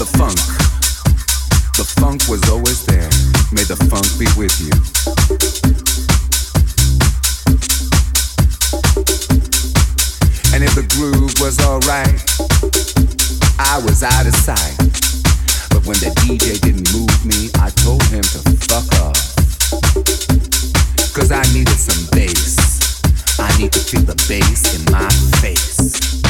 the funk. The funk was always there. May the funk be with you. And if the groove was alright, I was out of sight. But when the DJ didn't move me, I told him to fuck off. Cause I needed some bass. I need to feel the bass in my face.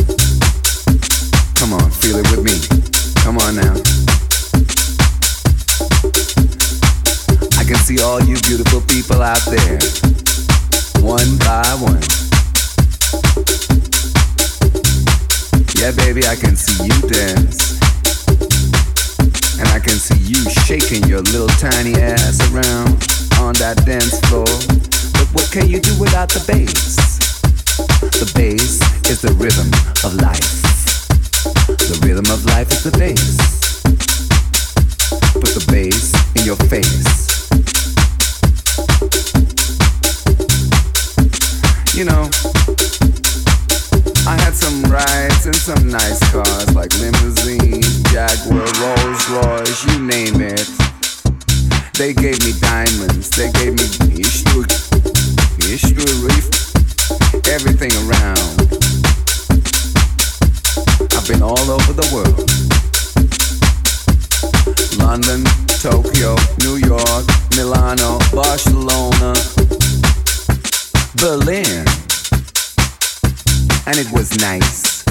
Come on, feel it with me. Come on now. I can see all you beautiful people out there, one by one. Yeah, baby, I can see you dance. And I can see you shaking your little tiny ass around on that dance floor. But what can you do without the bass? The bass is the rhythm of life. The rhythm of life is the bass. Put the bass in your face. You know, I had some rides in some nice cars like limousine, Jaguar, Rolls Royce, you name it. They gave me diamonds, they gave me issue, issue, everything around. I've been all over the world. London, Tokyo, New York, Milano, Barcelona, Berlin. And it was nice.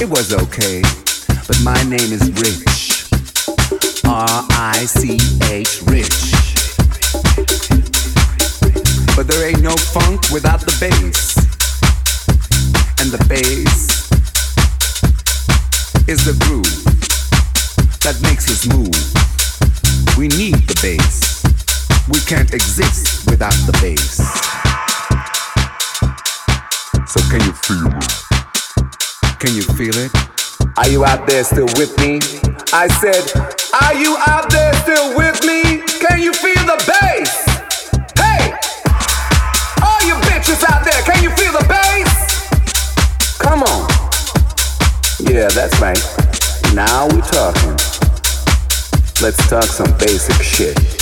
It was okay. But my name is Rich. R I C H, Rich. But there ain't no funk without the bass. And the bass is the groove that makes us move. We need the bass. We can't exist without the bass. So can you feel it? Can you feel it? Are you out there still with me? I said, are you out there still with me? Can you feel the bass? Hey! All you bitches out there, can you feel the bass? Come on. Yeah, that's right. Now we're talking. Let's talk some basic shit.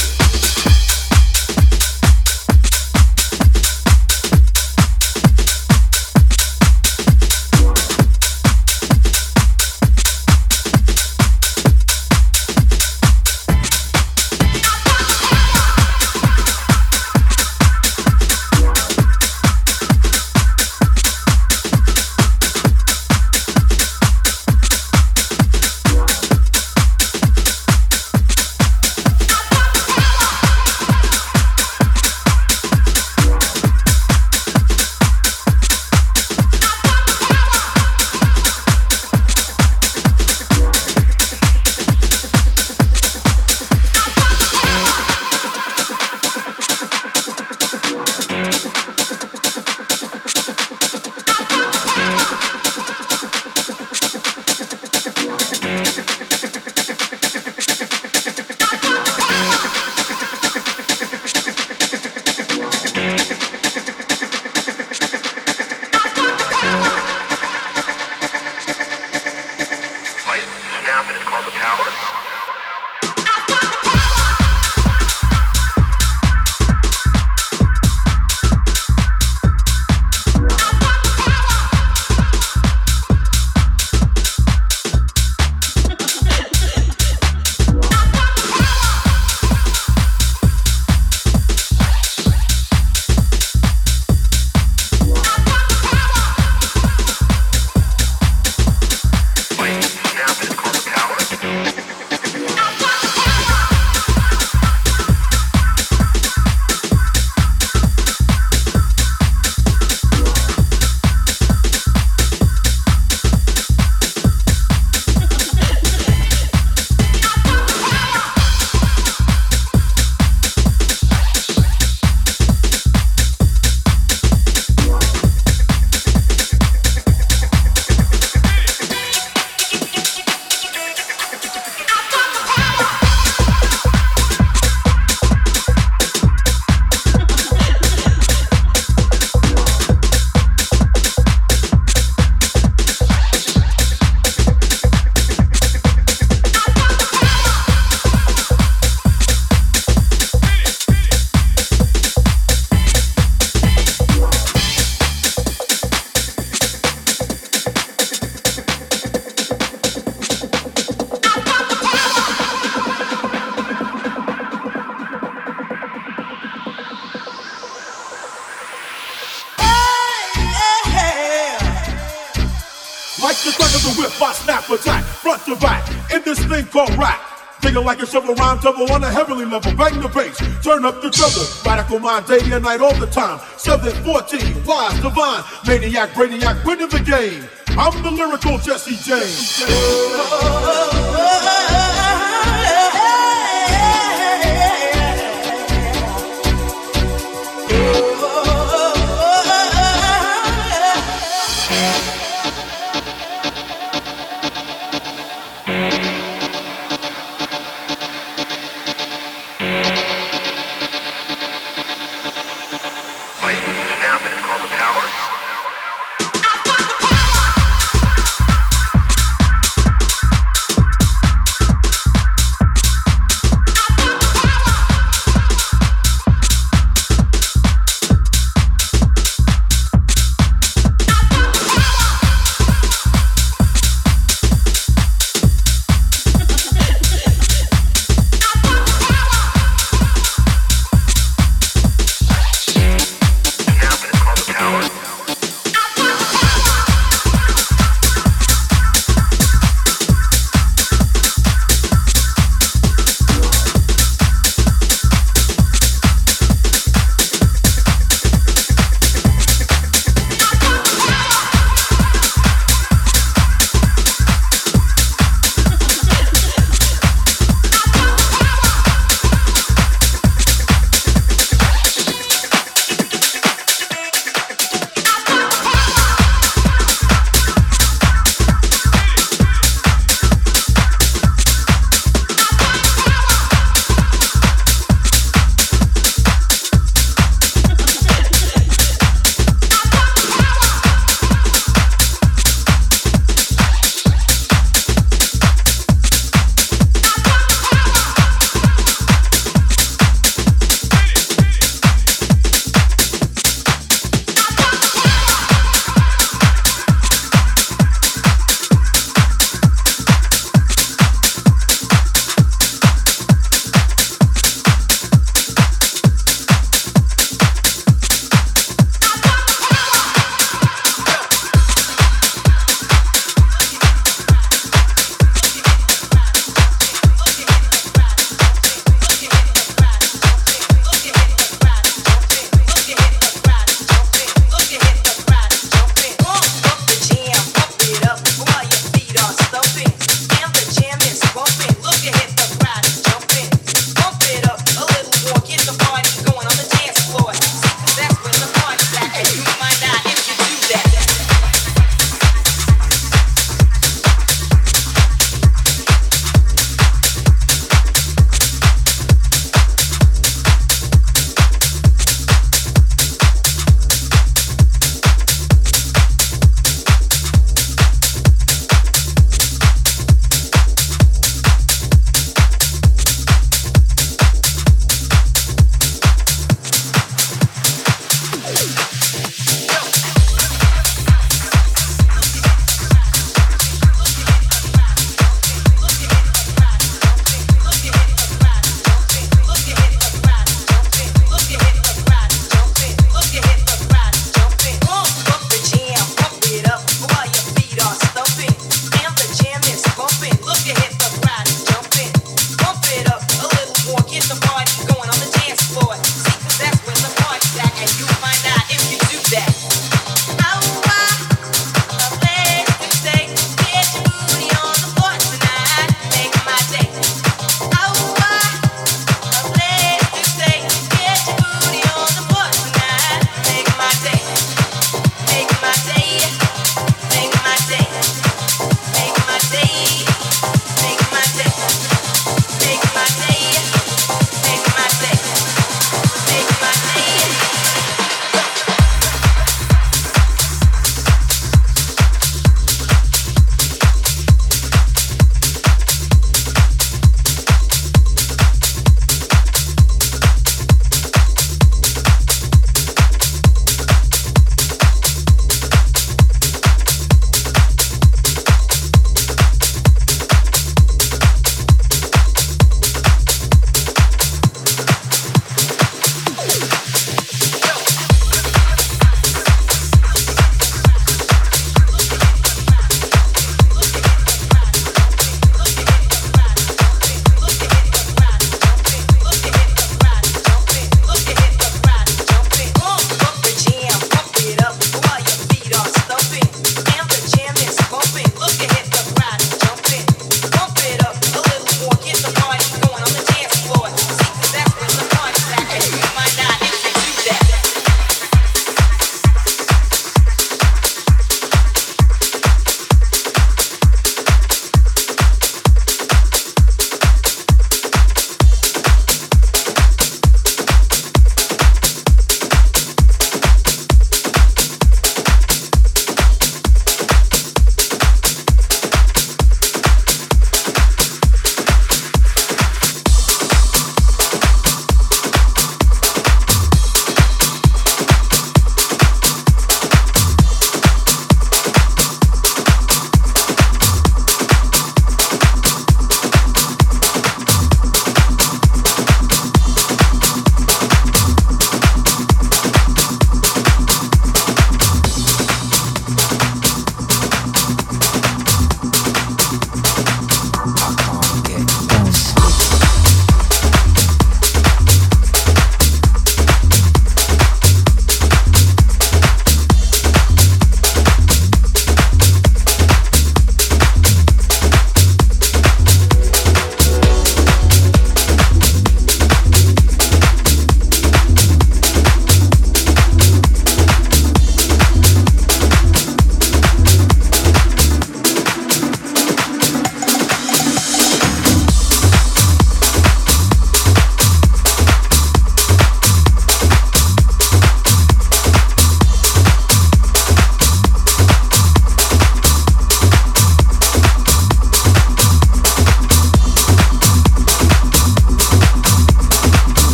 Double on a heavenly level. Bang the bass, turn up the treble. Radical mind day and night all the time. 714, wise, divine, maniac, brainiac, winning the game. I'm the lyrical Jesse James.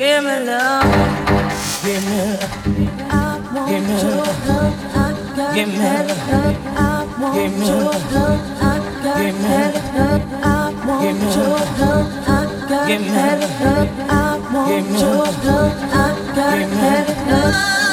Give me love. Give me. I want your love. Give me love. Give me love. Give me love. Give me love. Give me love. Give me love. Give me love.